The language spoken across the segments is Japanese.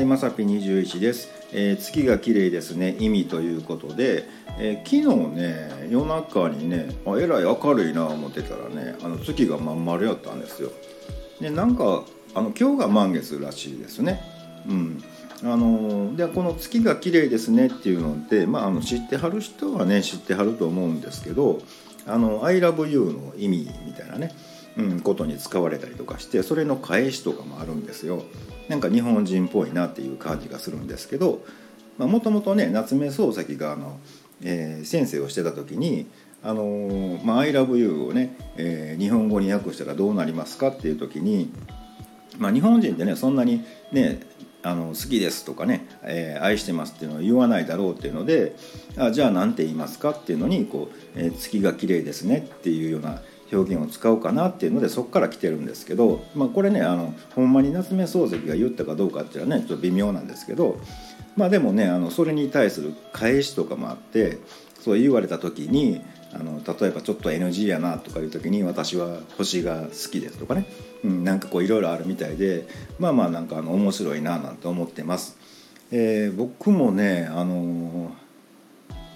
い、まさぴ21です、えー、月が綺麗ですね。意味ということで、えー、昨日ね夜中にねあえらい明るいな思ってたらねあの月がまん丸やったんですよ。でなんかあの今日が満月らしいですね。うん。あのでこの月が綺麗ですねっていうのって、まあ、あの知ってはる人はね知ってはると思うんですけど「あの I love you」の意味みたいなね。うん、ことに使われたりとかしてそれの返しとかもあるんですよ。なんか日本人っぽいなっていう感じがするんですけどもともとね夏目漱石があの、えー、先生をしてた時に「あのーまあ、I love you」をね、えー、日本語に訳したらどうなりますかっていう時に、まあ、日本人ってねそんなにねあの好きですとかね、えー、愛してますっていうのは言わないだろうっていうのであじゃあ何て言いますかっていうのにこう、えー、月が綺麗ですねっていうような表現を使おうかなっていうのでそこから来てるんですけど、まあ、これねあのほんまに夏目漱石が言ったかどうかっていうのはねちょっと微妙なんですけどまあでもねあのそれに対する返しとかもあってそう言われた時にあの例えばちょっと NG やなとかいう時に私は星が好きですとかね、うん、なんかこういろいろあるみたいでまあまあなんかあの面白いななんて思ってます。えー、僕もねあの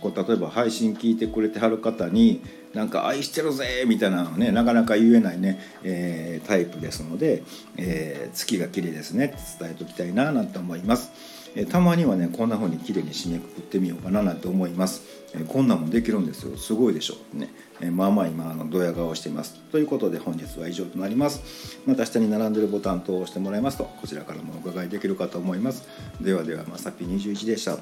こう例えば配信聞いてくれてはる方になんか愛してるぜみたいなのねなかなか言えないね、えー、タイプですので、えー、月が綺麗ですねって伝えておきたいななんて思います、えー、たまにはねこんな風に綺麗に締めくくってみようかななんて思います、えー、こんなんもできるんですよ。すごいでしょ。ね、え、まあまあ今あのドヤ顔してます。ということで本日は以上となります。また下に並んでるボタンと押してもらいますとこちらからもお伺いできるかと思います。ではではまさぴ21でした。